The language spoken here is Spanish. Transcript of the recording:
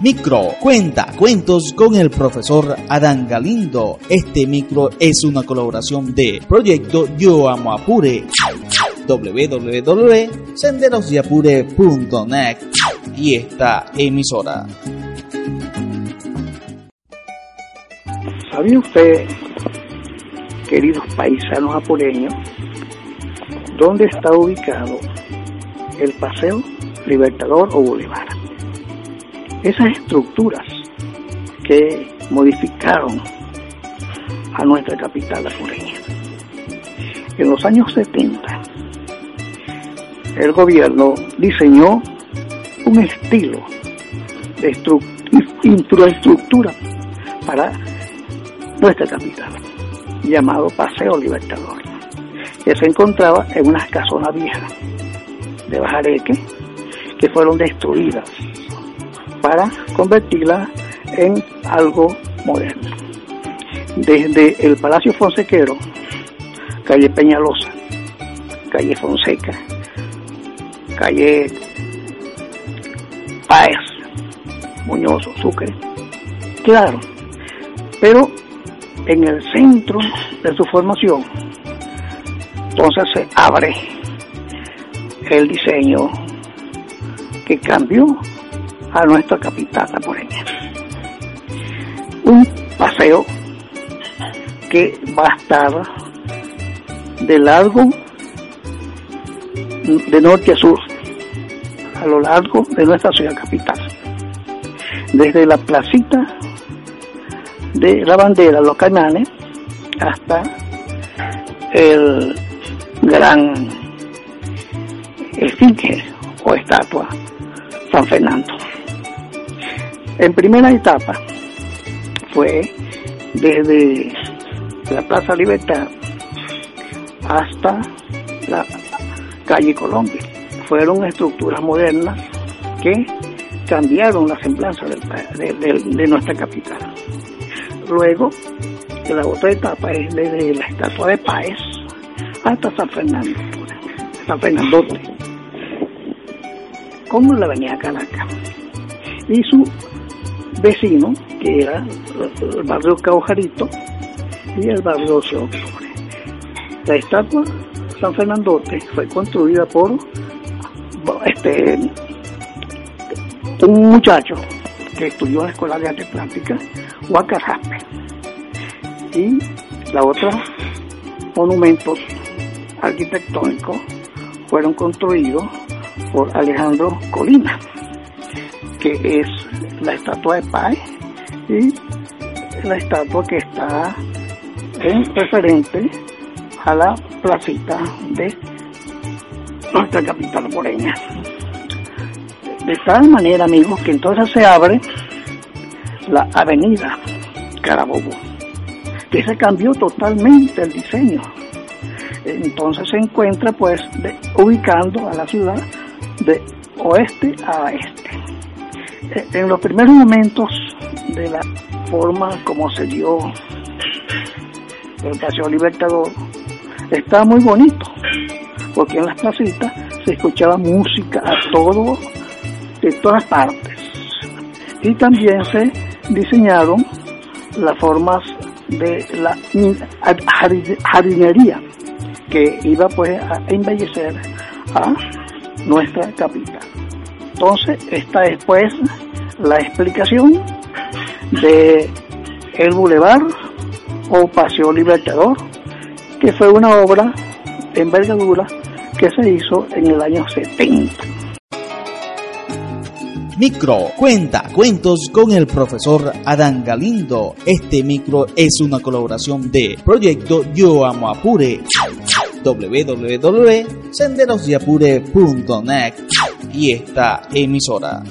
Micro cuenta cuentos con el profesor Adán Galindo. Este micro es una colaboración de Proyecto Yo Amo Apure www.senderosdeapure.net y esta emisora. ¿Sabía usted, queridos paisanos apureños, dónde está ubicado el Paseo Libertador o Boulevard? Esas estructuras que modificaron a nuestra capital apureña. En los años 70, el gobierno diseñó un estilo de infraestructura para nuestra capital, llamado Paseo Libertador, que se encontraba en unas casonas viejas de Bajareque que fueron destruidas para convertirlas en algo moderno. Desde el Palacio Fonsequero, calle Peñalosa, calle Fonseca, calle Páez, Muñoz, Sucre, claro, pero en el centro de su formación, entonces se abre el diseño que cambió a nuestra capital taporeña. Un paseo que va a estar de largo de norte a sur a lo largo de nuestra ciudad capital. Desde la placita de la bandera, los canales, hasta el gran esfinge o estatua San Fernando. En primera etapa fue desde la Plaza Libertad hasta la calle Colombia. Fueron estructuras modernas que cambiaron la semblanza de, nuestra capital. Luego, la otra etapa es desde la estatua de Páez hasta San Fernando, San Fernandote, como la avenida Caracas. Y su vecino, que era el barrio Caujarito y el barrio 12 de Octubre. La estatua San Fernandote fue construida por este un muchacho que estudió en la Escuela de Arte Plástica, Huacarraspe. Y la otra monumentos arquitectónicos fueron construidos por Alejandro Colina, que es la estatua de Pai y la estatua que está en referente a la placita de nuestra capital moreña. De tal manera, amigos, que entonces se abre la avenida Carabobo, que se cambió totalmente el diseño. Entonces se encuentra pues ubicando a la ciudad de oeste a este. En los primeros momentos de la forma como se dio el Paseo Libertador, estaba muy bonito, porque en las placitas se escuchaba música a todo, de todas partes. Y también se diseñaron las formas de la jardinería que iba pues a embellecer a nuestra capital. Entonces, esta es pues la explicación de el Boulevard o Paseo Libertador que fue una obra de envergadura que se hizo en el año 70. Micro cuenta cuentos con el profesor Adán Galindo. Este micro es una colaboración de Proyecto Yo Amo Apure www.senderosyapure.net y esta emisora.